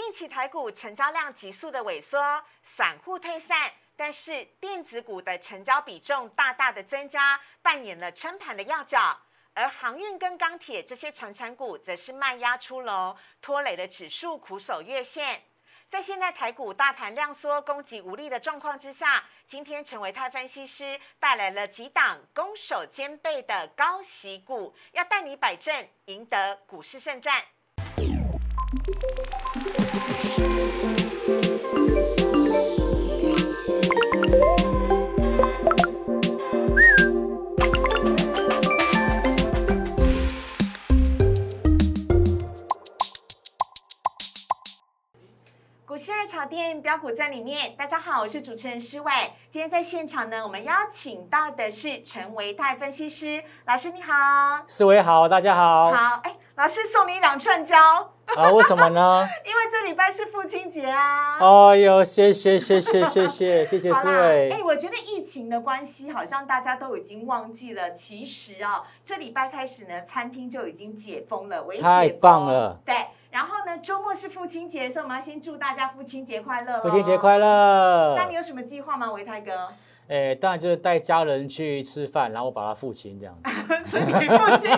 近期台股成交量急速的萎缩，散户退散，但是电子股的成交比重大大的增加，扮演了撑盘的要角。而航运跟钢铁这些长产股则是卖压出笼，拖累了指数苦守月线。在现在台股大盘量缩、供给无力的状况之下，今天陈维泰分析师带来了几档攻守兼备的高息股，要带你摆正，赢得股市胜战。股市二炒店标股在里面，大家好，我是主持人施伟。今天在现场呢，我们邀请到的是陈维泰分析师老师，你好。思维好，大家好。好，哎，老师送你两串胶啊？为什么呢？因为这礼拜是父亲节啊！哦呦，谢谢谢谢谢谢谢谢思伟！哎，我觉得疫情的关系，好像大家都已经忘记了，其实啊，这礼拜开始呢，餐厅就已经解封了，维解封。太棒了！对，然后呢，周末是父亲节，所以我们要先祝大家父亲节快乐。父亲节快乐！那你有什么计划吗，维泰哥？诶，当然就是带家人去吃饭，然后把它付清这样子。所以父亲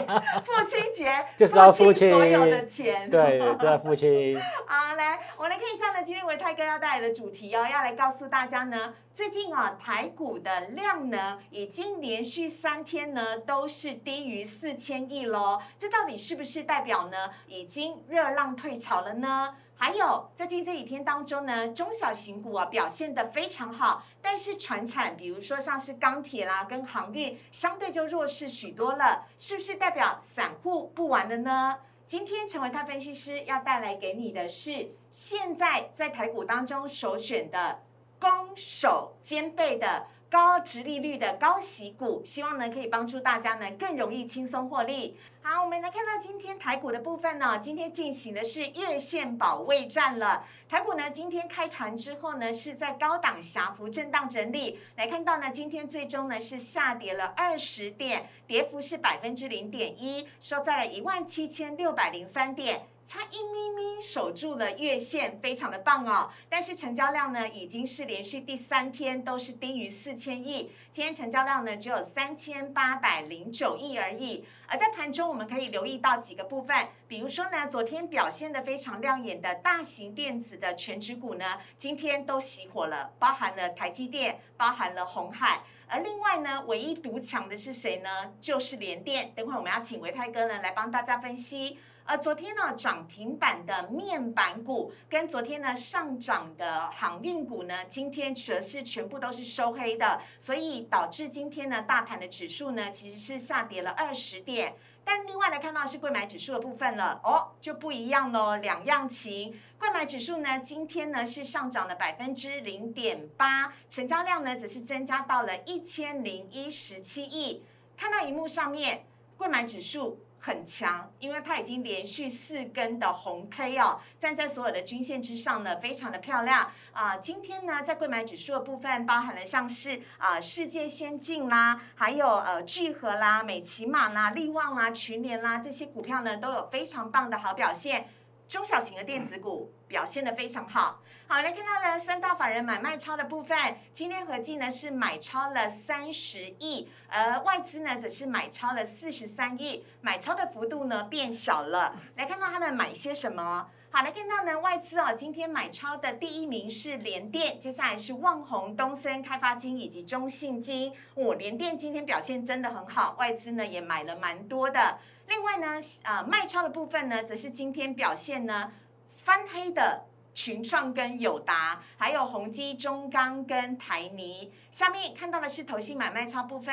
父亲节就是要父亲所有的钱，对，就要付清。好，来，我来看一下呢，今天维泰哥要带来的主题哦，要来告诉大家呢，最近啊台股的量呢，已经连续三天呢都是低于四千亿喽，这到底是不是代表呢，已经热浪退潮了呢？还有，在近这几天当中呢，中小型股啊表现的非常好，但是船产，比如说像是钢铁啦跟航运，相对就弱势许多了，是不是代表散户不玩了呢？今天成为他分析师要带来给你的是，现在在台股当中首选的攻守兼备的。高值利率的高息股，希望呢可以帮助大家呢更容易轻松获利。好，我们来看到今天台股的部分呢，今天进行的是月线保卫战了。台股呢今天开盘之后呢是在高档狭幅震荡整理，来看到呢今天最终呢是下跌了二十点，跌幅是百分之零点一，收在了一万七千六百零三点。差一咪咪守住了月线，非常的棒哦。但是成交量呢，已经是连续第三天都是低于四千亿。今天成交量呢，只有三千八百零九亿而已。而在盘中，我们可以留意到几个部分，比如说呢，昨天表现的非常亮眼的大型电子的全指股呢，今天都熄火了，包含了台积电，包含了红海。而另外呢，唯一独强的是谁呢？就是联电。等会我们要请维泰哥呢来帮大家分析。呃，昨天呢涨停板的面板股跟昨天呢上涨的航运股呢，今天则是全部都是收黑的，所以导致今天呢大盘的指数呢其实是下跌了二十点。但另外来看到是贵买指数的部分了，哦就不一样喽，两样情。贵买指数呢今天呢是上涨了百分之零点八，成交量呢只是增加到了一千零一十七亿。看到荧幕上面贵买指数。很强，因为它已经连续四根的红 K 哦，站在所有的均线之上呢，非常的漂亮啊。今天呢，在贵买指数的部分，包含了像是啊世界先进啦，还有呃聚合啦、美骑马啦、力旺啦、群联啦这些股票呢，都有非常棒的好表现。中小型的电子股表现的非常好。好，来看到呢三大法人买卖超的部分，今天合计呢是买超了三十亿，而外资呢则是买超了四十三亿，买超的幅度呢变小了。来看到他们买些什么？好，来看到呢外资哦，今天买超的第一名是联电，接下来是旺宏、东森、开发金以及中信金。哦，联电今天表现真的很好，外资呢也买了蛮多的。另外呢，呃，卖超的部分呢，则是今天表现呢翻黑的。群创跟友达，还有宏基、中钢跟台泥。下面看到的是投信买卖超部分，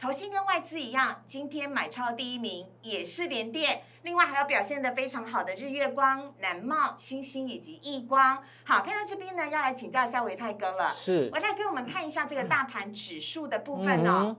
投信跟外资一样，今天买超第一名也是联电。另外还有表现的非常好的日月光、南茂、星星以及易光。好，看到这边呢，要来请教一下维泰哥了。是，维泰哥，我们看一下这个大盘指数的部分哦。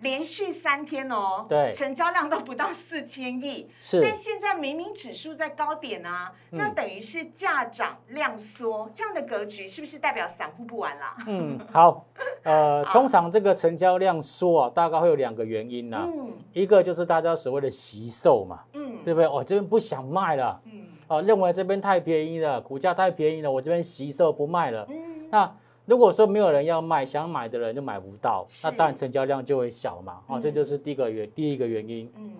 连续三天哦，对，成交量都不到四千亿，是。但现在明明指数在高点啊，那等于是价涨量缩，这样的格局是不是代表散户不玩了？嗯，好，呃，通常这个成交量缩啊，大概会有两个原因呐，嗯，一个就是大家所谓的惜售嘛，嗯，对不对？我这边不想卖了，嗯，哦，认为这边太便宜了，股价太便宜了，我这边惜售不卖了。嗯，那如果说没有人要卖，想买的人就买不到，那是当然成交量就会小嘛。哦，嗯这就是第一个原第一个原因。嗯，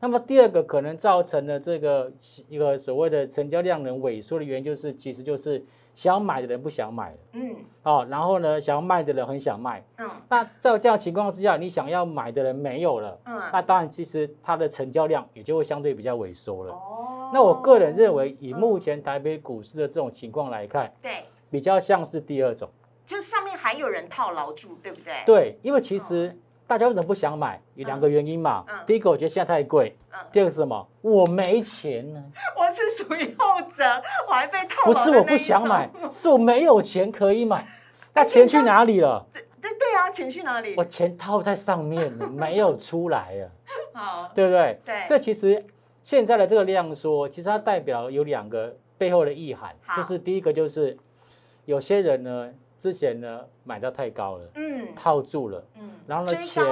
那么第二个可能造成了这个一个所谓的成交量能萎缩的原因，就是其实就是想买的人不想买了。嗯，哦，然后呢，想要卖的人很想卖。嗯，那在这样情况之下，你想要买的人没有了，嗯，那当然其实它的成交量也就会相对比较萎缩了。哦，那我个人认为，以目前台北股市的这种情况来看，对，比较像是第二种。就是上面还有人套牢住，对不对？，对，因为其实大家为什么不想买？有两个原因嘛。嗯第一个，我觉得现在太贵；嗯，第二个是什么？我没钱呢。我是属于后者，我还被套牢不是我不想买，是我没有钱可以买。那钱去哪里了？对对啊，钱去哪里我？钱套在上面，没有出来啊，好，对不对？对这其实现在的这个量缩，其实它代表有两个背后的意涵，就是第一个就是有些人呢之前呢买到太高了，嗯。套住了，嗯，然后呢追钱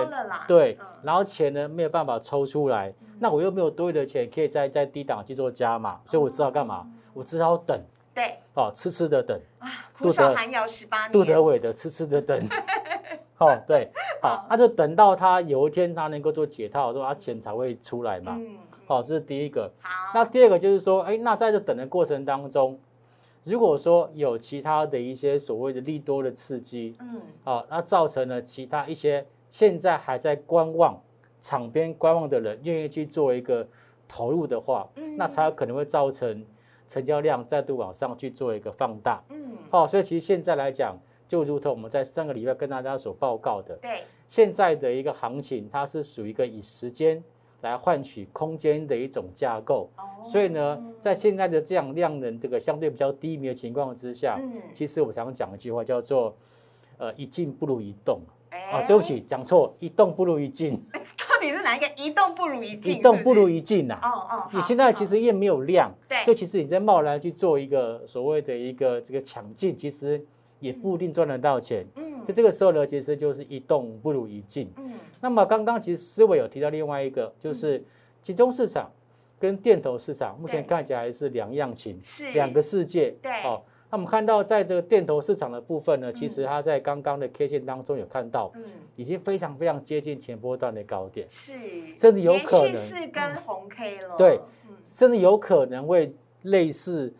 对嗯，然后钱呢没有办法抽出来，那我又没有多余的钱可以再在低档去做加码，所以我知道干嘛？我只好等。对。哦，痴痴的等，啊，杜少德寒窑十八年，杜德伟的痴痴的等。哦，对，好，那就等到他有一天他能够做解套，说他钱才会出来嘛。嗯，好，这是第一个。好，那第二个就是说，哎，那在这等的过程当中，如果说有其他的一些所谓的利多的刺激，嗯。好，那造成了其他一些现在还在观望、场边观望的人愿意去做一个投入的话，嗯。那才有可能会造成成交量再度往上去做一个放大。嗯，好，所以其实现在来讲，就如同我们在上个礼拜跟大家所报告的，对，现在的一个行情，它是属于一个以时间来换取空间的一种架构。哦。所以呢，在现在的这样量能这个相对比较低迷的情况之下，嗯，其实我常讲一句话叫做，呃，一静不如一动。啊，哎对不，起，讲错，一动不如一静，到底是哪一个？一动不如一静，一动不如一静呐。哦哦，你现在其实也没有量，对。所以其实你在贸然去做一个所谓的一个这个抢进，其实也不一定赚得到钱。嗯。就这个时候呢，其实就是一动不如一静。嗯。那么刚刚其实思维有提到另外一个，就是集中市场跟电投市场目前看起来是两样情，是两个世界。对。哦，那我们看到在这个电投市场的部分呢，嗯其实它在刚刚的 K 线当中有看到，嗯。已经非常非常接近前波段的高点，是，甚至有可能四根红 K 了，对嗯。甚至有可能会类似，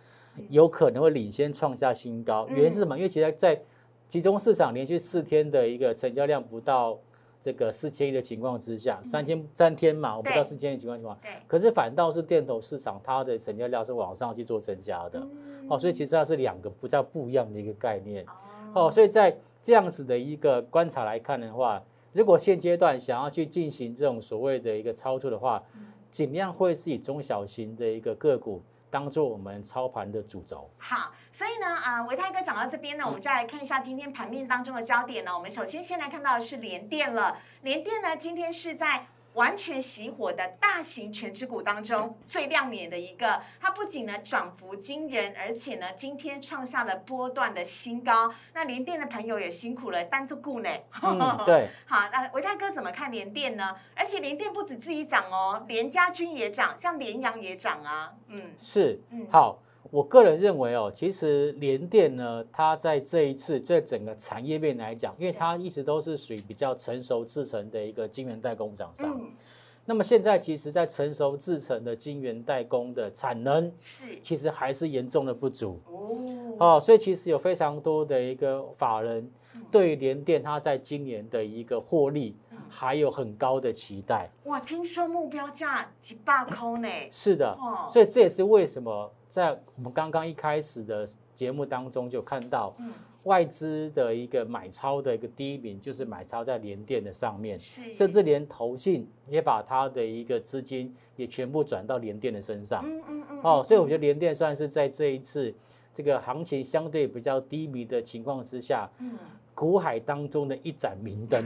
有可能会领先创下新高。嗯原因是什么？因为其实在集中市场连续四天的一个成交量不到这个四千亿的情况之下，三千三天嘛，我不到对四千亿情况情况，对，可是反倒是电投市场它的成交量是往上去做增加的。嗯哦，所以其实它是两个比较不一样的一个概念。哦哦，所以在这样子的一个观察来看的话，如果现阶段想要去进行这种所谓的一个操作的话，尽量会是以中小型的一个个股当做我们操盘的主轴。好，所以呢，啊、维泰哥讲到这边呢，我们再来看一下今天盘面当中的焦点呢。我们首先先来看到的是联电了，联电呢今天是在。完全熄火的大型全指股当中最亮眼的一个，它不仅呢涨幅惊人，而且呢今天创下了波段的新高。那联电的朋友也辛苦了，单做股呢。嗯，对，好，那维泰哥怎么看联电呢？而且联电不止自己涨哦，联家军也涨，像联阳也涨啊。嗯是嗯，好。我个人认为哦，其实联电呢，它在这一次在整个产业面来讲，因为它一直都是属于比较成熟制成的一个晶圆代工厂商。嗯，那么现在其实，在成熟制成的晶圆代工的产能，是其实还是严重的不足。哦，哦，所以其实有非常多的一个法人嗯对于联电它在今年的一个获利嗯还有很高的期待。哇，听说目标价几百块呢？是的，哦，所以这也是为什么在我们刚刚一开始的节目当中就看到嗯，外资的一个买超的一个第一名就是买超在联电的上面，是，甚至连投信也把它的一个资金也全部转到联电的身上。嗯嗯嗯，哦，所以我觉得，得联电算是在这一次这个行情相对比较低迷的情况之下，嗯，股海当中的一盏明灯，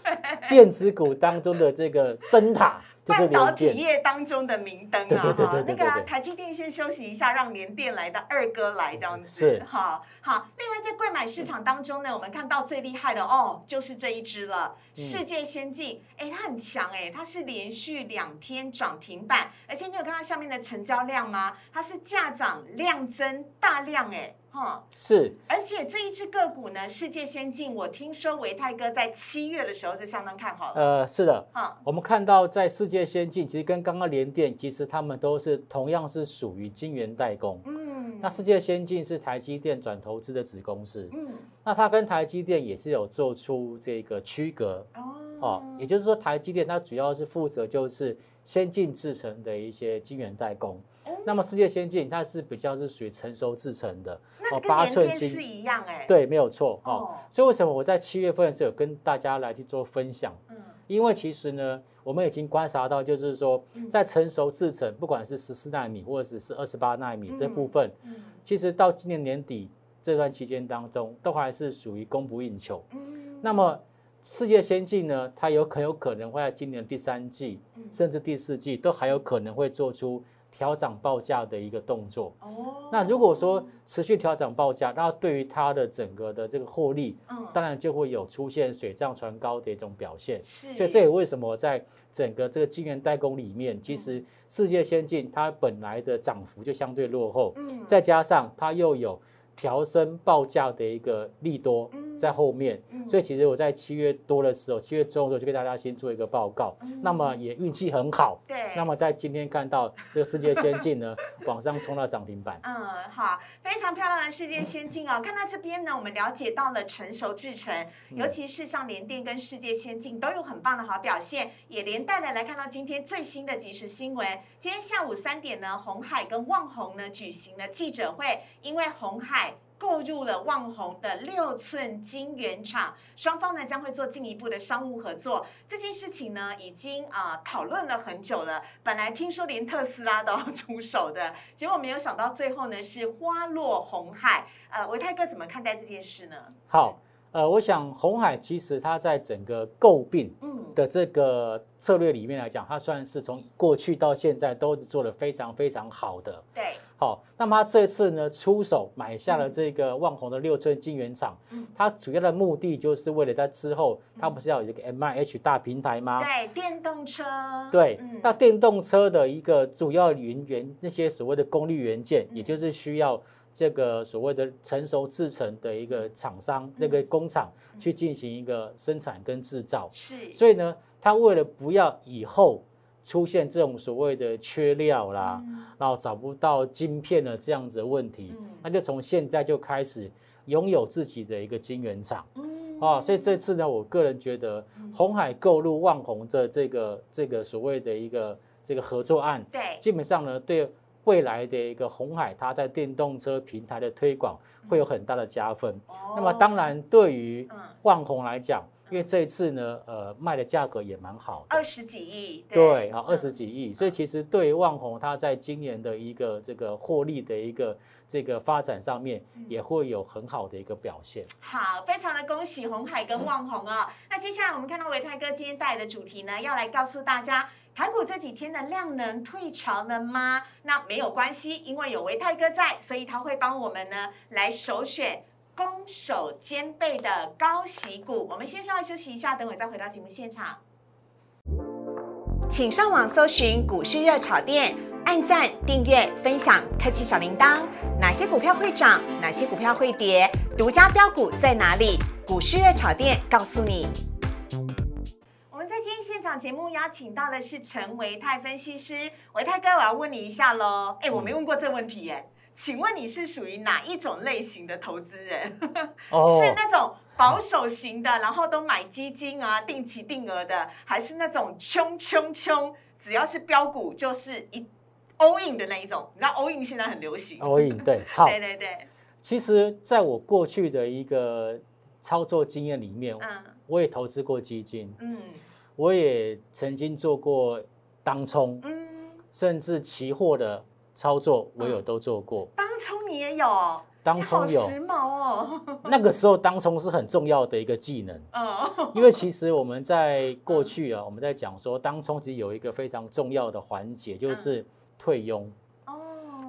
电子股当中的这个灯塔半导体。业当中的明灯啊，那个台积电先休息一下，让联电来的二哥来这样子，是好好。另外在贵买市场当中呢，我们看到最厉害的哦，就是这一只了，嗯世界先进，哎，它很强哎，它是连续两天涨停板，而且你有看到下面的成交量吗？它是价涨量增大量哎，哈，是。而且这一只个股呢，世界先进，我听说维泰哥在七月的时候就相当看好了，呃，是的，哈，我们看到在世界先进，其实跟刚刚联电，其实他们都是同样是属于晶圆代工。嗯，那世界先进是台积电转投资的子公司，嗯，那它跟台积电也是有做出这个区隔。哦。哦，也就是说台积电它主要是负责就是先进制程的一些晶圆代工，哦。那么世界先进它是比较是属于成熟制程的，八寸联电是晶，一样哎、，对，没有错哦。哦，所以为什么我在七月份的时候有跟大家来去做分享？嗯因为其实呢，我们已经观察到，就是说嗯，在成熟制程，不管是十四纳米或者是二十八纳米这嗯部分，嗯其实到今年年底这段期间当中，都还是属于供不应求。嗯那么世界先进呢，它有很有可能会在今年第三季嗯甚至第四季都还有可能会做出调涨报价的一个动作。哦，那如果说持续调涨报价，那对于它的整个的这个获利，嗯。当然就会有出现水涨船高的一种表现。是，所以这也为什么在整个这个晶圆代工里面，其实世界先进它本来的涨幅就相对落后，嗯。再加上它又有调升报价的一个利多嗯在后面，嗯所以其实我在七月多的时候，七月中的时候就跟大家先做一个报告，那么也运气很好。嗯对，那么在今天看到这个世界先进呢，往上冲到涨停板。嗯，好，非常漂亮的世界先进哦。看到这边呢，我们了解到了成熟制程，嗯尤其是像联电跟世界先进都有很棒的好表现，也连带的来看到今天最新的即时新闻。今天下午三点呢，红海跟旺宏呢举行了记者会，因为红海。购入了旺宏的六寸晶圆厂，双方呢将会做进一步的商务合作。这件事情呢，已经啊、呃讨论了很久了。本来听说连特斯拉都要出手的，结果没有想到最后呢是花落红海。呃，维泰哥怎么看待这件事呢？好，呃，我想红海其实它在整个诟病嗯，的这个策略里面来讲，它算是从过去到现在都做得非常非常好的。对，好，那么他这次呢出手买下了这个万宏的六寸晶圆厂嗯，它主要的目的就是为了在之后，它不是要有一个 M I H 大平台吗？对，电动车，对嗯，那电动车的一个主要元元那些所谓的功率元件，嗯。也就是需要这个所谓的成熟制成的一个厂商、那个工厂嗯。去进行一个生产跟制造。是，所以呢，他为了不要以后出现这种所谓的缺料啦，嗯。然后找不到晶片的这样子的问题，嗯。那就从现在就开始拥有自己的一个晶圆厂。嗯。啊，所以这次呢，我个人觉得红海购入万宏的这个这个所谓的一个这个合作案，对，基本上呢，对未来的一个红海它在电动车平台的推广会有很大的加分。那么当然，对于嗯，旺宏来讲，因为这一次呢，呃，卖的价格也蛮好的二。十几亿，对，好，嗯二十几亿，所以其实对于旺宏，它在今年的一个这个获利的一个这个发展上面，嗯也会有很好的一个表现。好，非常的恭喜红海跟万宏哦。那接下来我们看到维泰哥今天带来的主题呢，要来告诉大家。台股这几天的量能退潮了吗？那没有关系，因为有维泰哥在，所以他会帮我们呢来首选攻守兼备的高息股。我们先稍微休息一下，等会再回到节目现场。请上网搜寻股市热炒店，按赞、订阅、分享，开启小铃铛。哪些股票会涨？哪些股票会跌？独家标股在哪里？股市热炒店告诉你。我们在今天现场节目邀请到的是陈维泰分析师，维泰哥，我要问你一下喽。哎，我没问过这问题耶，请问你是属于哪一种类型的投资人？哦是那种保守型的，然后都买基金啊、定期定额的，还是那种冲冲冲，只要是标股就是一 all in 的那一种？你知道 all in 现在很流行，all in 对，好。对对对，其实，在我过去的一个操作经验里面，嗯我也投资过基金，嗯我也曾经做过当冲，嗯，甚至期货的操作，我有都做过。当冲你也有，当冲有好时髦哦。那个时候当冲是很重要的一个技能，嗯，因为其实我们在过去啊，我们在讲说当冲其实有一个非常重要的环节，就是退佣。哦，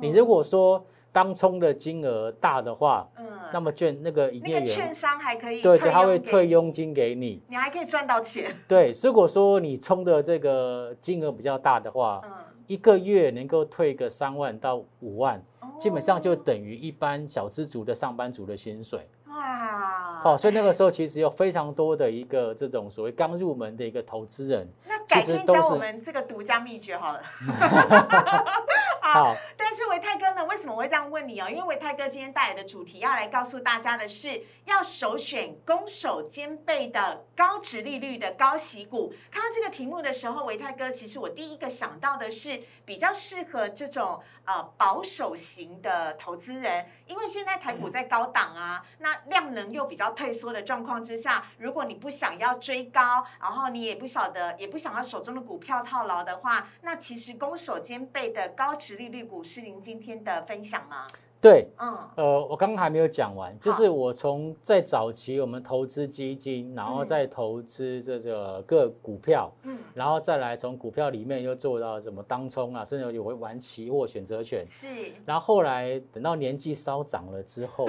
你如果说当冲的金额大的话，嗯，那么券那个营业那个券，商还可以对对，他会退佣金给你。你还可以赚到钱。对，如果说你冲的这个金额比较大的话，嗯，一个月能够退个三万到五万，基本上就哦等于一般小资族的上班族的薪水。哇，好、所以那个时候其实有非常多的一个这种所谓刚入门的一个投资人。那改天教我们这个独家秘诀好了。好，但是维泰哥呢，为什么我会这样问你哦？因为维泰哥今天带来的主题要来告诉大家的是，要首选攻守兼备的高值利率的高息股。看到这个题目的时候，维泰哥其实我第一个想到的是比较适合这种呃保守型的投资人，因为现在台股在高档啊，那量能又比较退缩的状况之下，如果你不想要追高，然后你也不晓得也不想要手中的股票套牢的话，那其实攻守兼备的高值利率股是您今天的分享吗？对，嗯。呃，我刚刚还没有讲完，就是我从在早期我们投资基金，然后嗯再投资这个个股票，嗯，然后再来从股票里面又做到什么当冲啊，甚至有会玩期货、选择权。是。然后后来等到年纪稍长了之后，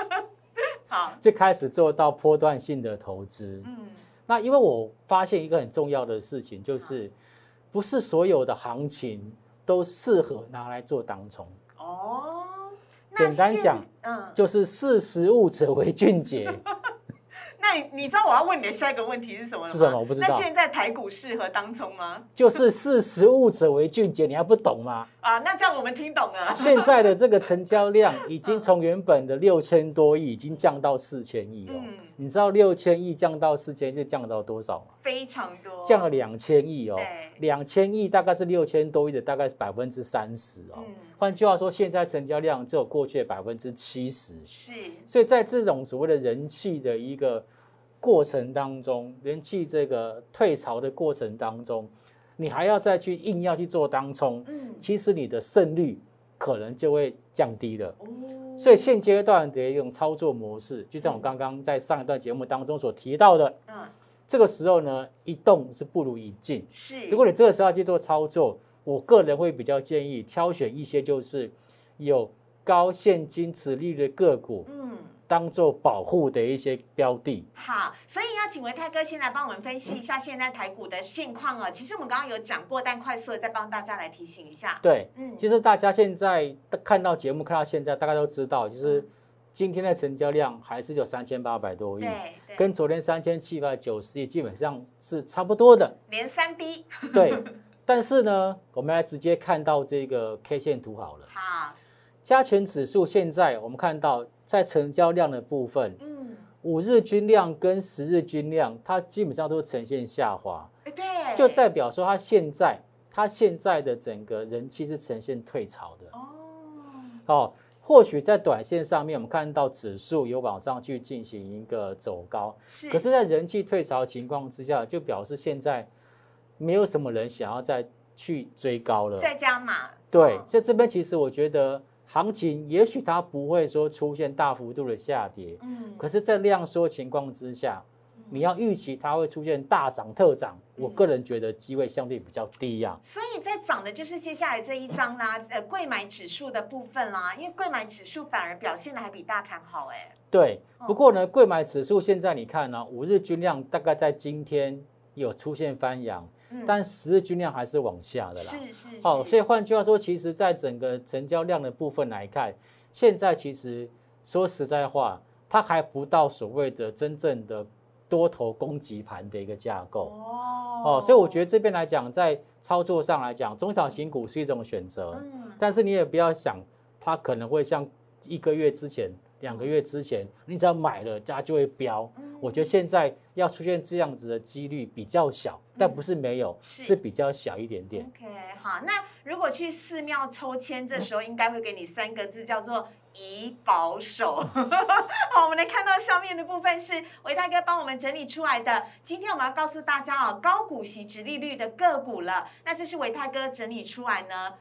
好，就开始做到波段性的投资。嗯。那因为我发现一个很重要的事情，就是不是所有的行情都适合拿来做当冲，哦，简单讲，嗯，就是识时务者为俊杰。那你你知道我要问你的下一个问题是什么吗？是什么我不知道那现在台股适合当冲吗？就是识时务者为俊杰，你还不懂吗？啊，那这样我们听懂了。现在的这个成交量 已经从原本的六千多亿，已经降到四千亿了。嗯你知道六千亿降到四千亿，这降到多少吗？非常多，降了两千亿哦对，两千亿大概是六千多亿的大概是百分之三十哦。嗯，换句话说，现在成交量只有过去的百分之七十，是，所以在这种所谓的人气的一个过程当中，人气这个退潮的过程当中，你还要再去硬要去做当冲，嗯，其实你的胜率可能就会降低了。哦，所以现阶段的一种操作模式，就像我刚刚在上一段节目当中所提到的，嗯，这个时候呢，一动是不如一静。是，如果你这个时候要去做操作，我个人会比较建议挑选一些就是有高现金值利率的个股，嗯。当做保护的一些标的。好，所以要请维泰哥先来帮我们分析一下现在台股的现况哦。其实我们刚刚有讲过，但快速的再帮大家来提醒一下。对，嗯，其实大家现在看到节目看到现在，大家都知道，就是今天的成交量还是有三千八百多亿，跟昨天三千七百九十亿基本上是差不多的。连三低。对，但是呢，我们来直接看到这个 K 线图好了。好，加权指数现在我们看到在成交量的部分，嗯，五日均量跟十日均量，它基本上都呈现下滑，哎对，就代表说它现在它现在的整个人气是呈现退潮的。哦，哦，或许在短线上面，我们看到指数有往上去进行一个走高，是，可是，在人气退潮的情况之下，就表示现在没有什么人想要再去追高了。再加码。对，哦所以这边其实我觉得行情也许它不会说出现大幅度的下跌，嗯，可是，在量缩情况之下，你要预期它会出现大涨特涨，我嗯个人觉得机会相对比较低呀、所以在涨的就是接下来这一章啦，呃，贵买指数的部分啦，因为贵买指数反而表现的还比大盘好，哎，对，哦不过呢，贵买指数现在你看呢、五日均量大概在今天有出现翻扬，嗯但十日均量还是往下的啦。是是哦，所以换句话说，其实在整个成交量的部分来看，现在其实说实在话，它还不到所谓的真正的多头攻击盘的一个架构。哦哦，所以我觉得这边来讲，在操作上来讲，中小型股是一种选择，嗯，但是你也不要想它可能会像一个月之前、两个月之前，你只要买了，它就会飙。嗯我觉得现在要出现这样子的几率比较小，但不是没有，是比较小一点点。OK，好，那如果去寺庙抽签，这时候应该会给你三个字，叫做以保守。好，我们来看到上面的部分是维大哥帮我们整理出来的。今天我们要告诉大家啊，高股息、直利率的个股了。那这是维大哥整理出来呢，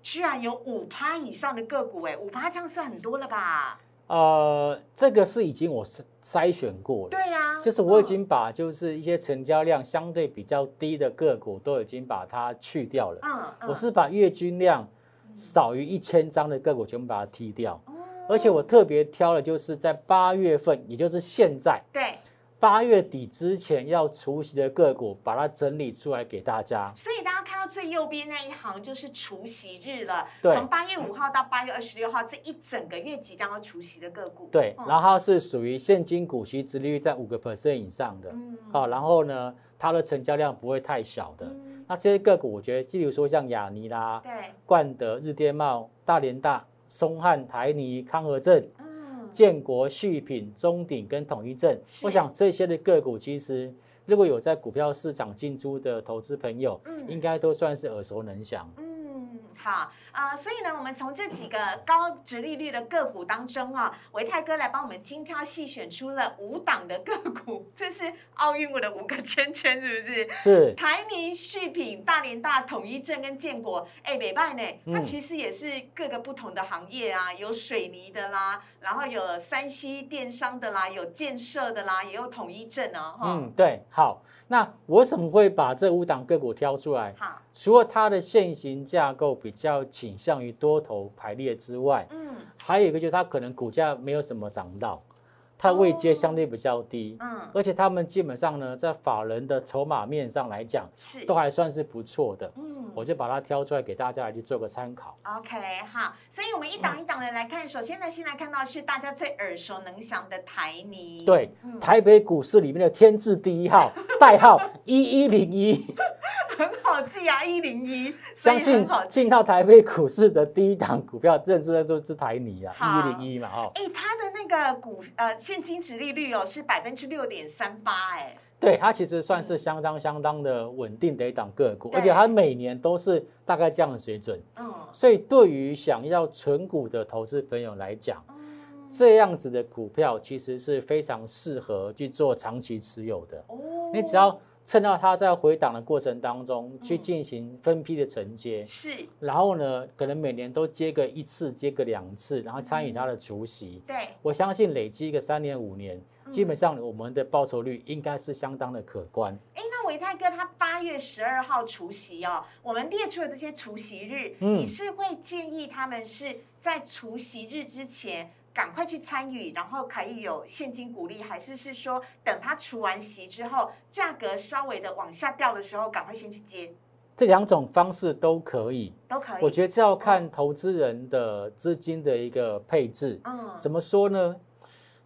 居然有五趴以上的个股，哎，五趴这样算很多了吧？呃，这个是已经我筛筛选过了，对呀、就是我已嗯经把就是一些成交量相对比较低的个股都已经把它去掉了。嗯嗯。我是把月均量少于一千张的个股全部把它踢掉，哦。而且我特别挑了就是在八月份，也就是现在对，八月底之前要除息的个股，把它整理出来给大家。所以大家看到最右边那一行就是除息日了，对从八月五号到八月二十六号这一整个月即将要除息的个股，对，嗯然后它是属于现金股息殖利率在五个 percent 以上的，嗯好，然后呢，它的成交量不会太小的。嗯那这些个股，我觉得，例如说像亚尼啦、对，冠德、日电茂、大连大、松汉、台泥、康和正、嗯，建国、续品、中鼎跟统一正，我想这些的个股，其实如果有在股票市场进出的投资朋友，嗯。应该都算是耳熟能详。嗯，好啊、所以呢，我们从这几个高值利率的个股当中啊，维泰哥来帮我们精挑细选出了五档的个股，这是奥运我的五个圈圈，是不是？是，台泥、续品、大连大、统一正跟建国，哎，北拜呢，它嗯其实也是各个不同的行业啊，有水泥的啦，然后有山西电商的啦，有建设的啦，也有统一正啊，哈、嗯，对，好。那我为什么会把这五档个股挑出来？好，除了它的现行架构比较倾向于多头排列之外，嗯。还有一个就是它可能股价没有什么涨到，它位阶相对比较低，嗯，而且他们基本上呢，在法人的筹码面上来讲，是都，还算是不错的。嗯我就把它挑出来给大家来去做个参考。OK，好，所以我们一档一档的来看。首先呢，先来看到是大家最耳熟能详的台泥，对，嗯台北股市里面的天字第一号，代号 一一零一，记啊，一零一，相信。进到台北股市的第一档股票，认知的就是台泥啊，好。一一零一嘛，哦，哎，它的那个股呃现金值利率哦是百分之六点三八，哎，对，它其实算是相当相当的稳定的一档个股，而且它每年都是大概这样的水准，嗯。所以对于想要存股的投资朋友来讲，嗯。这样子的股票其实是非常适合去做长期持有的。哦。你只要趁到它在回档的过程当中去嗯进行分批的承接，是。然后呢，可能每年都接个一次、接个两次，然后参与它的除息。对，我相信累积一个三年、五年，嗯。基本上我们的报酬率应该是相当的可观。哎，那维泰哥他八月十二号除夕哦，我们列出了这些除夕日，嗯。你是会建议他们是在除夕日之前赶快去参与，然后可以有现金鼓励，还是是说等他除完息之后，价格稍微的往下掉的时候，赶快先去接，这两种方式都可以，都可以。我觉得这要看投资人的资金的一个配置。嗯，怎么说呢？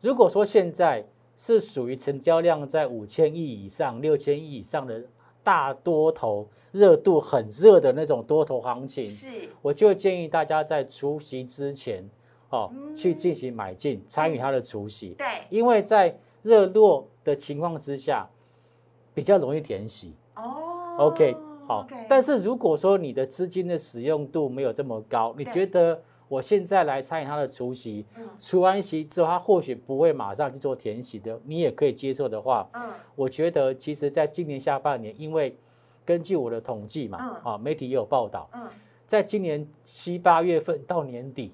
如果说现在是属于成交量在五千亿以上、六千亿以上的大多头、热度很热的那种多头行情，是我就建议大家在除夕之前，哦，嗯。去进行买进，参与它的除夕，对。因为在热络的情况之下，比较容易填息。哦 OK，好。但是如果说你的资金的使用度没有这么高，你对觉得我现在来参与它的除息，嗯。除完息之后，它或许不会马上去做填息的，你也可以接受的话，嗯。我觉得其实在今年下半年，因为根据我的统计嘛，嗯。啊，媒体也有报道，嗯。在今年七八月份到年底，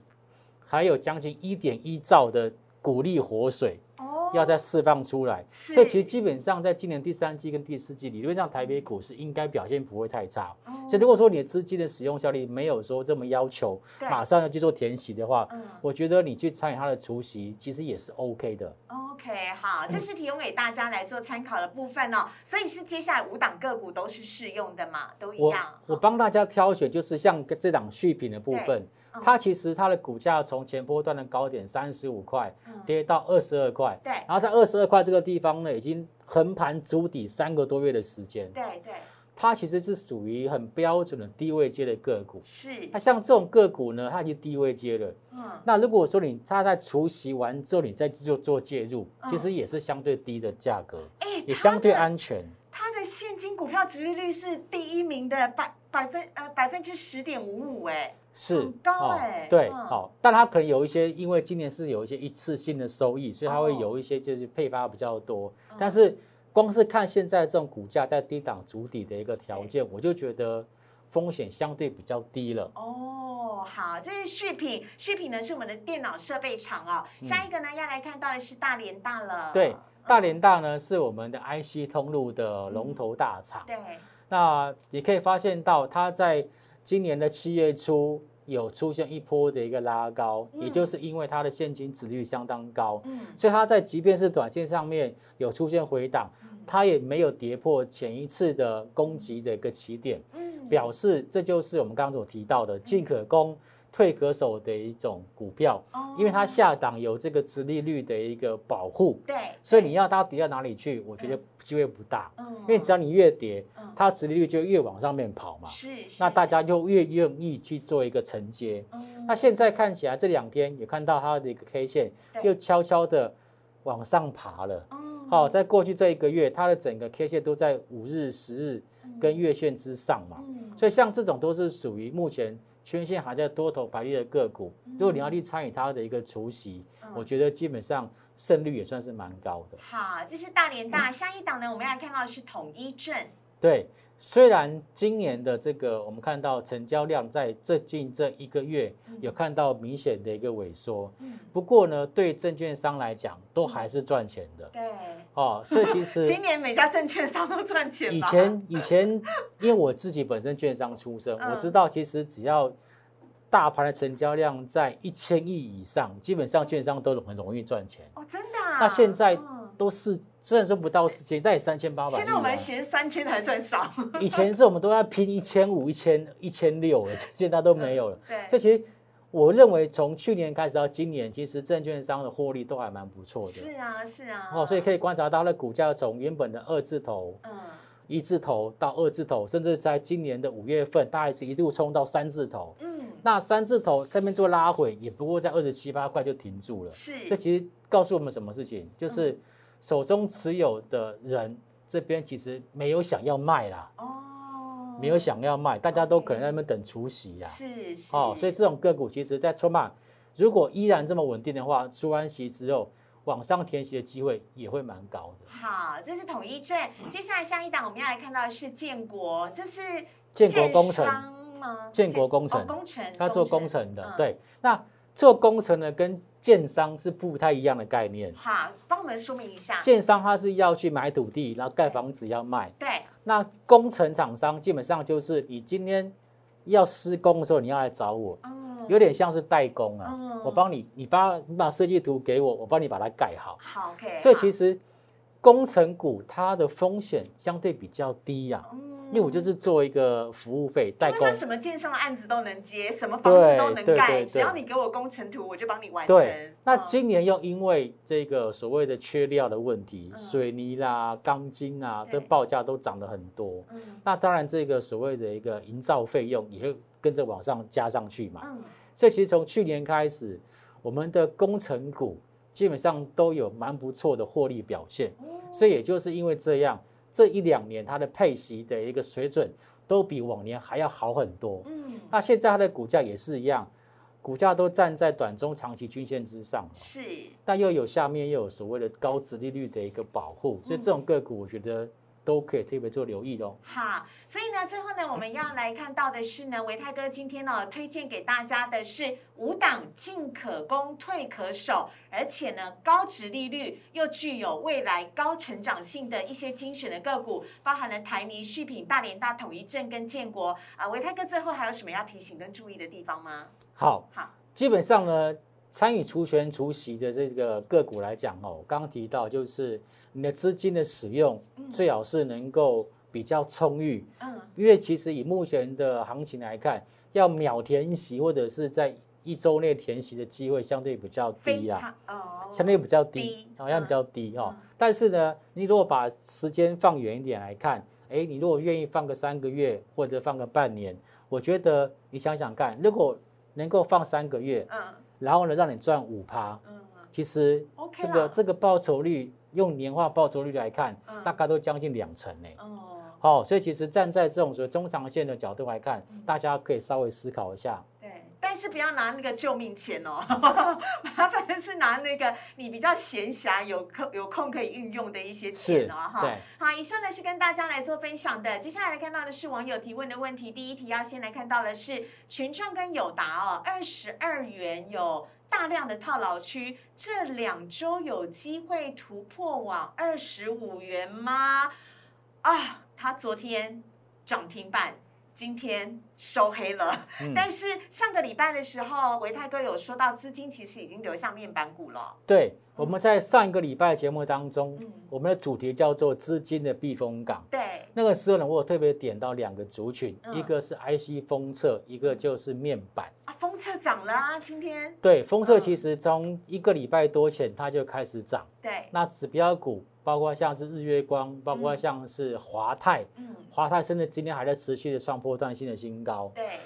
还有将近一点一兆的股利活水哦，要再释放出来，所以其实基本上在今年第三季跟第四季，理论上台北股市应该表现不会太差。哦所以如果说你的资金的使用效率没有说这么要求，对马上要去做填息的话，嗯我觉得你去参与它的除息，其实也是 OK 的。OK，好，这是提供给大家来做参考的部分哦。所以是接下来五档个股都是适用的嘛，都一样。我帮大家挑选，就是像这档续品的部分它其实它的股价从前波段的高点三十五块嗯跌到二十二块，对然后在二十二块这个地方呢，已经横盘筑底三个多月的时间，对对它其实是属于很标准的低位阶的个股。是那，像这种个股呢，它已经低位阶了。嗯那如果说你它在除息完之后，你再做做介入，嗯其实也是相对低的价格，哎，也相对安全。它的现金股票值利率是第一名的百百分呃百分之十点五五，哎，是很高哦欸对，嗯好，但它可能有一些，因为今年是有一些一次性的收益，所以它会哦有一些就是配发比较多。嗯但是光是看现在这种股价在低档筑底的一个条件，我就觉得风险相对比较低了。哦，哦，好，这是续品，续品呢是我们的电脑设备厂哦。下一个呢要来看到的是大连大了。对，大连大呢是我们的 IC 通路的龙头大厂。对，那也可以发现到它在今年的七月初有出现一波的一个拉高，也就是因为它的现金值率相当高，嗯，所以它在即便是短线上面有出现回档，它也没有跌破前一次的攻击的一个起点。嗯，表示这就是我们刚刚所提到的进可攻、退可守的一种股票，哦。因为它下档有这个殖利率的一个保护，对，所以你要它跌到哪里去，我觉得机会不大，嗯，因为只要你越跌嗯，它殖利率就越往上面跑嘛，是，是那大家就越愿意去做一个承接。嗯。那现在看起来这两天也看到它的一个 K 线又悄悄的往上爬了。嗯。好、在过去这一个月，它的整个 K 线都在五日、十日跟月线之上嘛，嗯。所以像这种都是属于目前圈线还在多头排列的个股。如果你要去参与它的一个除息，嗯我觉得基本上胜率也算是蛮高的。好，这是大连大。下一档呢，我们要看到的是统一证。对，虽然今年的这个我们看到成交量在最近这一个月有看到明显的一个萎缩，嗯，不过呢，对证券商来讲都还是赚钱的对，哦。所以其实 今年每家证券商都赚钱？以前以前，因为我自己本身券商出身，嗯我知道其实只要大盘的成交量在一千亿以上，基本上券商都很容易赚钱。哦，真的啊。那现在嗯都是虽然说不到四千，但也三千八百亿现在我们啊。嫌三千还算少。以前是我们都要拼一千五、一千、一千六，现在都没有了。对，这其实我认为从去年开始到今年，其实证券商的获利都还蛮不错的。是啊，是啊。哦，所以可以观察到那股价从原本的二字头、嗯，一字头到二字头，甚至在今年的五月份，大概是一度冲到三字头。嗯，那三字头这边做拉回，也不过在二十七八块就停住了。是。这其实告诉我们什么事情？就是手中持有的人这边其实没有想要卖啦，哦，没有想要卖，大家都可能在那边等除息呀。是是。哦，所以这种个股其实在筹码如果依然这么稳定的话，出完息之后往上填息的机会也会蛮高的。好，这是统一证。接下来下一档我们要来看到的是建国，这是建国工程吗？建国工程哦工程，他做工程的，嗯。对，那做工程的跟建商是不太一样的概念。好，帮我们说明一下。建商他是要去买土地，然后盖房子要卖。对，那工程厂商基本上就是你今天要施工的时候，你要来找我，嗯，有点像是代工啊。嗯我帮你，你把你把设计图给我，我帮你把它盖好。好，OK。所以其实，实工程股它的风险相对比较低呀、嗯因为我就是做一个服务费代工。什么建商的案子都能接，什么房子都能盖，只要你给我工程图，我就帮你完成。对，那嗯今年又因为这个所谓的缺料的问题，嗯水泥啦、钢筋啊对的报价都涨了很多。嗯那当然，这个所谓的一个营造费用也会跟着往上加上去嘛。嗯，所以其实从去年开始，我们的工程股基本上都有蛮不错的获利表现。哦所以也就是因为这样，这一两年它的配息的一个水准都比往年还要好很多。嗯，那现在它的股价也是一样，股价都站在短中长期均线之上，是。但又有下面又有所谓的高值利率的一个保护，所以这种个股我觉得都可以特别做留意哦。好，所以呢，最后呢，我们要来看到的是呢，维泰哥今天呢推荐给大家的是五档进可攻，退可守，而且呢高值利率又具有未来高成长性的一些精选的个股，包含了台泥、续品、大连大、统一证跟建国啊。维泰哥最后还有什么要提醒跟注意的地方吗？好，好，基本上呢，参与除权除息的这个个股来讲哦，我刚刚提到就是你的资金的使用最好是能够比较充裕，嗯，因为其实以目前的行情来看，要秒填息或者是在一周内填息的机会相对比较低啊，哦，相对比较低低，好像比较低哦。嗯。但是呢，你如果把时间放远一点来看，哎，你如果愿意放个三个月或者放个半年，我觉得你想想看，如果能够放三个月，嗯然后呢让你赚五趴，嗯其实这个啦这个报酬率用年化报酬率来看，嗯。大概都将近两成呢。哦，好、所以其实站在这种所谓中长线的角度来看，大家可以稍微思考一下。对，但是不要拿那个救命钱哦，麻烦是拿那个你比较闲暇有空有空可以运用的一些钱哦，哈。好，以上呢是跟大家来做分享的。接下来看到的是网友提问的问题，第一题要先来看到的是群创跟友达哦，二十二元有大量的套牢区，这两周有机会突破往二十五元吗？啊，他昨天涨停板。今天收黑了，嗯但是上个礼拜的时候，维泰哥有说到资金其实已经流向面板股了。对，我们在上一个礼拜节目当中，嗯我们的主题叫做资金的避风港。对，那个时候呢，我有特别点到两个族群，嗯一个是 IC 封测，一个就是面板。啊，封测涨了啊，今天。对，封测嗯其实从一个礼拜多前它就开始涨。对，那指标股包括像是日月光，包括嗯像是华泰，嗯，华泰甚至今天还在持续的创波段性的新高。对，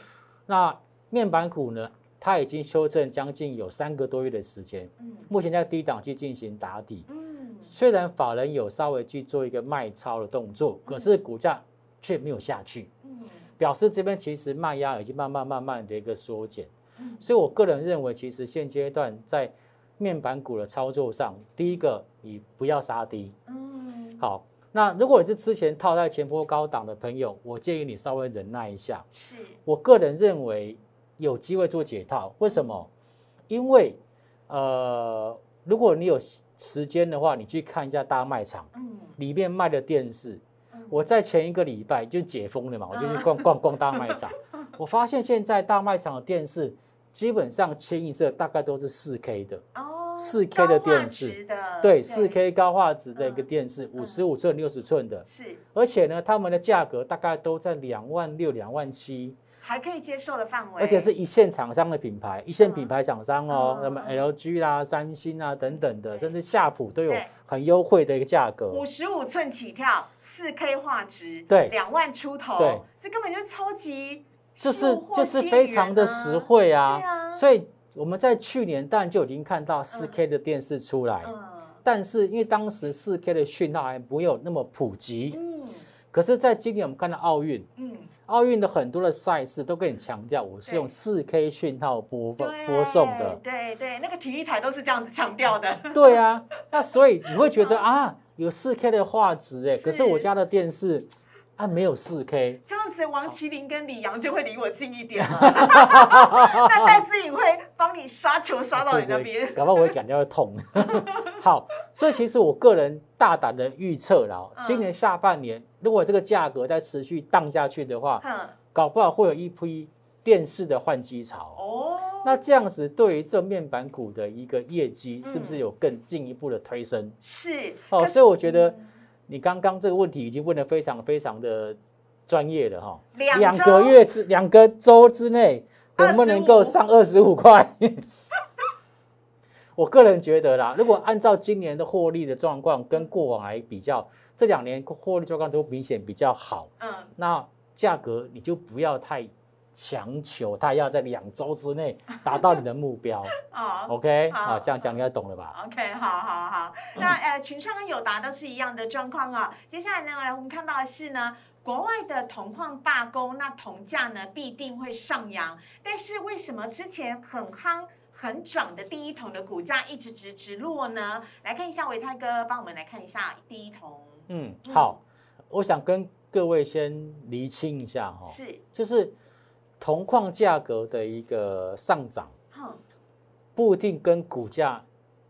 那面板股呢，它已经修正将近有三个多月的时间，嗯目前在低档去进行打底。嗯，虽然法人有稍微去做一个卖超的动作，可是股价却没有下去，嗯表示这边其实卖压已经慢慢慢慢的一个缩减。嗯所以我个人认为，其实现阶段在面板股的操作上，第一个你不要杀低，嗯，好。那如果你是之前套在前波高档的朋友，我建议你稍微忍耐一下。是，我个人认为有机会做解套，为什么？因为呃，如果你有时间的话，你去看一下大卖场嗯里面卖的电视嗯。我在前一个礼拜就解封了嘛，我就去逛逛逛大卖场，我发现现在大卖场的电视基本上清一色大概都是四 K 的，哦，4K 的电视对，四 K 高画质的一个嗯电视，嗯。五十五寸、六十寸的，是。而且呢，他们的价格大概都在两万六、两万七。还可以接受的范围，而且是一线厂商的品牌，一线品牌厂商哦，嗯。那么 LG 啦、三星啊等等的，甚至夏普都有很优惠的一个价格。五十五寸起跳，四 K 画质，对。两万出头，对，这根本就是超级就是就是非常的实惠啊。所以我们在去年当然就已经看到四 K 的电视出来，嗯。但是因为当时四 K 的讯号还没有那么普及，嗯可是，在今年我们看到奥运，嗯，奥运的很多的赛事都跟你强调，我是用四 K 讯号播放播送的。对对，那个体育台都是这样子强调的，对啊，那所以你会觉得 啊，有四 K 的画质哎，可是我家的电视啊没有四 K，这样子王麒麟跟李阳就会离我近一点了，那戴志颖会帮你杀球杀到你那边，搞不好我会感觉到痛。好，所以其实我个人大胆的预测啦，嗯。今年下半年如果这个价格再持续荡下去的话，哼，搞不好会有一批电视的换机潮。哦，那这样子对于这面板股的一个业绩，是不是嗯。有更进一步的推升？是哦，所以我觉得嗯你刚刚这个问题已经问得非常非常的专业了哈。两个月之两个周之内，能不能够上二十五块？我个人觉得啦，如果按照今年的获利的状况跟过往来比较，这两年获利状况都明显比较好。嗯，那价格你就不要太强求，他要在两周之内达到你的目标。哦。OK 好啊，这样讲应该懂了吧？OK，好好好，那呃，群创跟友达都是一样的状况啊。接下来呢，来我们看到的是呢，国外的铜矿罢工，那铜价呢必定会上扬。但是为什么之前很夯、很涨的第一桶的股价一直直直落呢？来看一下维泰哥，帮我们来看一下第一桶，嗯，嗯好，我想跟各位先厘清一下哈、是，就是铜矿价格的一个上涨，哼，不一定跟股价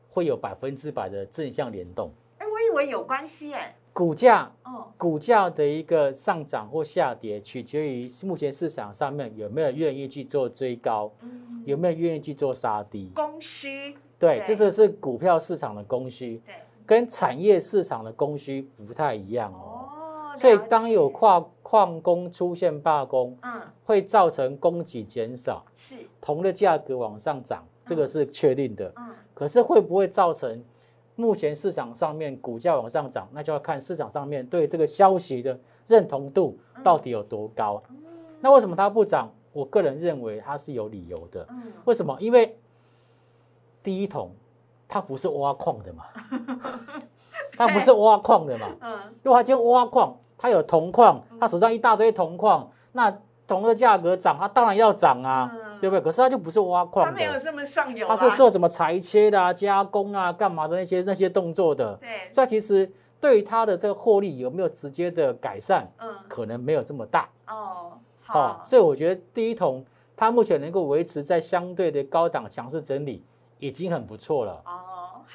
会有百分之百的正向联动。哎，我以为有关系哎，股价哦，股价的一个上涨或下跌，取决于目前市场上面有没有人愿意去做追高，嗯，有没有人愿意去做杀低。供需，对，对。这个是股票市场的供需，对，跟产业市场的供需不太一样哦。哦，所以了当有解，矿矿工出现罢工，嗯，会造成供给减少，是，铜的价格往上涨，这个是确定的。嗯，可是会不会造成目前市场上面股价往上涨？那就要看市场上面对这个消息的认同度到底有多高。嗯那为什么它不涨？我个人认为它是有理由的。嗯，为什么？因为第一桶它不是挖矿的嘛，它不是挖矿的嘛。嗯，如果它今天挖矿，他有铜矿，他手上一大堆铜矿，那铜的价格涨，它当然要涨啊。嗯对不对？可是它就不是挖矿的，没有这么上游它啊，是做什么裁切的、啊、加工啊、干嘛的那些那些动作的。对，所以其实对于它的这个获利有没有直接的改善，嗯，可能没有这么大。哦，好、好，所以我觉得第一桶它目前能够维持在相对的高档强势整理，已经很不错了。哦，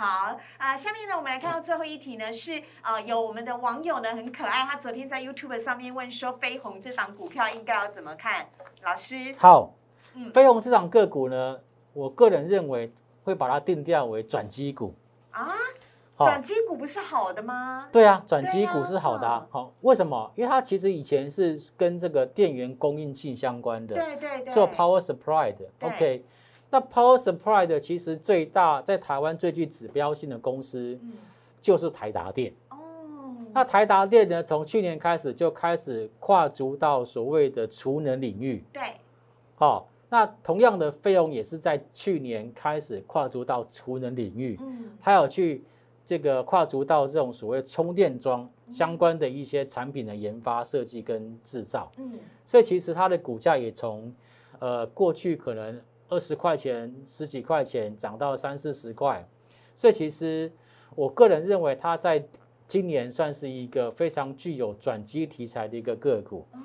好啊、下面呢，我们来看到最后一题呢，是呃，有我们的网友呢很可爱，他昨天在 YouTube 上面问说，飞鸿这档股票应该要怎么看？老师，好嗯，飞鸿这档个股呢，我个人认为会把它定调为转机股。啊，好转机股不是好的吗？对啊，转机股是好的。好，为什么？因为它其实以前是跟这个电源供应器相关的，对对对，做 power supply 的。对 OK，那 power supply 的其实最大在台湾最具指标性的公司嗯，就是台达电。哦，那台达电呢，从去年开始就开始跨足到所谓的储能领域。对，好、那同样的费用也是在去年开始跨足到储能领域，嗯，还有去这个跨足到这种所谓充电桩相关的一些产品的研发、设计跟制造。嗯，所以其实它的股价也从呃过去可能二十块钱、十几块钱涨到三四十块，所以其实我个人认为它在今年算是一个非常具有转机题材的一个个股。哦，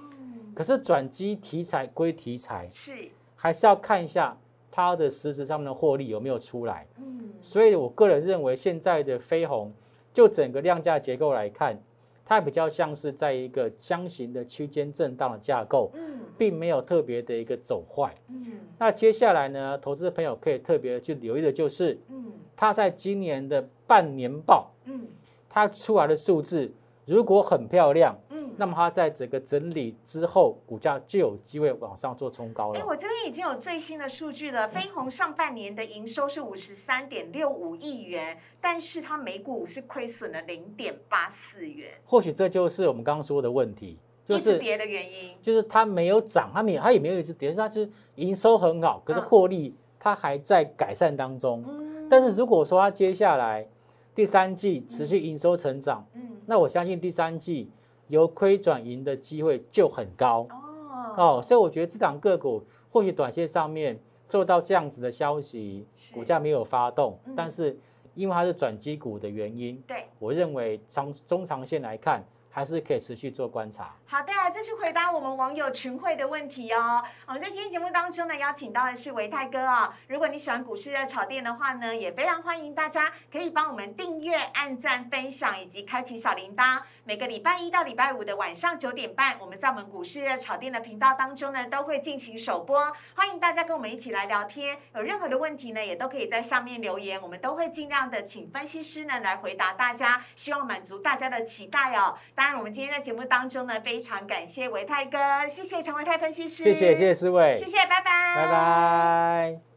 可是转机题材归题材，是，还是要看一下它的实质上面的获利有没有出来。嗯，所以我个人认为现在的飞鸿，就整个量价结构来看，它比较像是在一个箱型的区间震荡的架构，嗯，并没有特别的一个走坏。嗯，那接下来呢，投资朋友可以特别去留意的就是，嗯，它在今年的半年报，嗯，它出来的数字如果很漂亮，嗯，那么它在整个整理之后，股价就有机会往上做冲高哎，了。我这边已经有最新的数据了，飞鸿上半年的营收是五十三点六五亿元，但是它每股是亏损了零点八四元，或许这就是我们刚刚说的问题，就是一直跌的原因。就是它没有涨，它没有它也没有一直跌，它就是营收很好，可是嗯获利它还在改善当中。嗯但是如果说它接下来第三季持续营收成长，嗯，那我相信第三季由亏转盈的机会就很高。哦。哦，所以我觉得这档个股或许短线上面受到这样子的消息，股价没有发动嗯，但是因为它是转机股的原因，对，我认为长中长线来看还是可以持续做观察。好的，这是回答我们网友群会的问题哦。我们在今天节目当中呢，邀请到的是维泰哥哦。如果你喜欢股市热炒店的话呢，也非常欢迎大家可以帮我们订阅、按赞、分享以及开启小铃铛。每个礼拜一到礼拜五的晚上九点半，我们在我们股市热炒店的频道当中呢，都会进行首播，欢迎大家跟我们一起来聊天。有任何的问题呢，也都可以在上面留言，我们都会尽量的请分析师呢来回答大家，希望满足大家的期待哦。当然，我们今天在节目当中呢，非常感谢维泰哥，谢谢陈维泰分析师，谢谢谢谢思伟。谢，谢，拜拜，拜拜。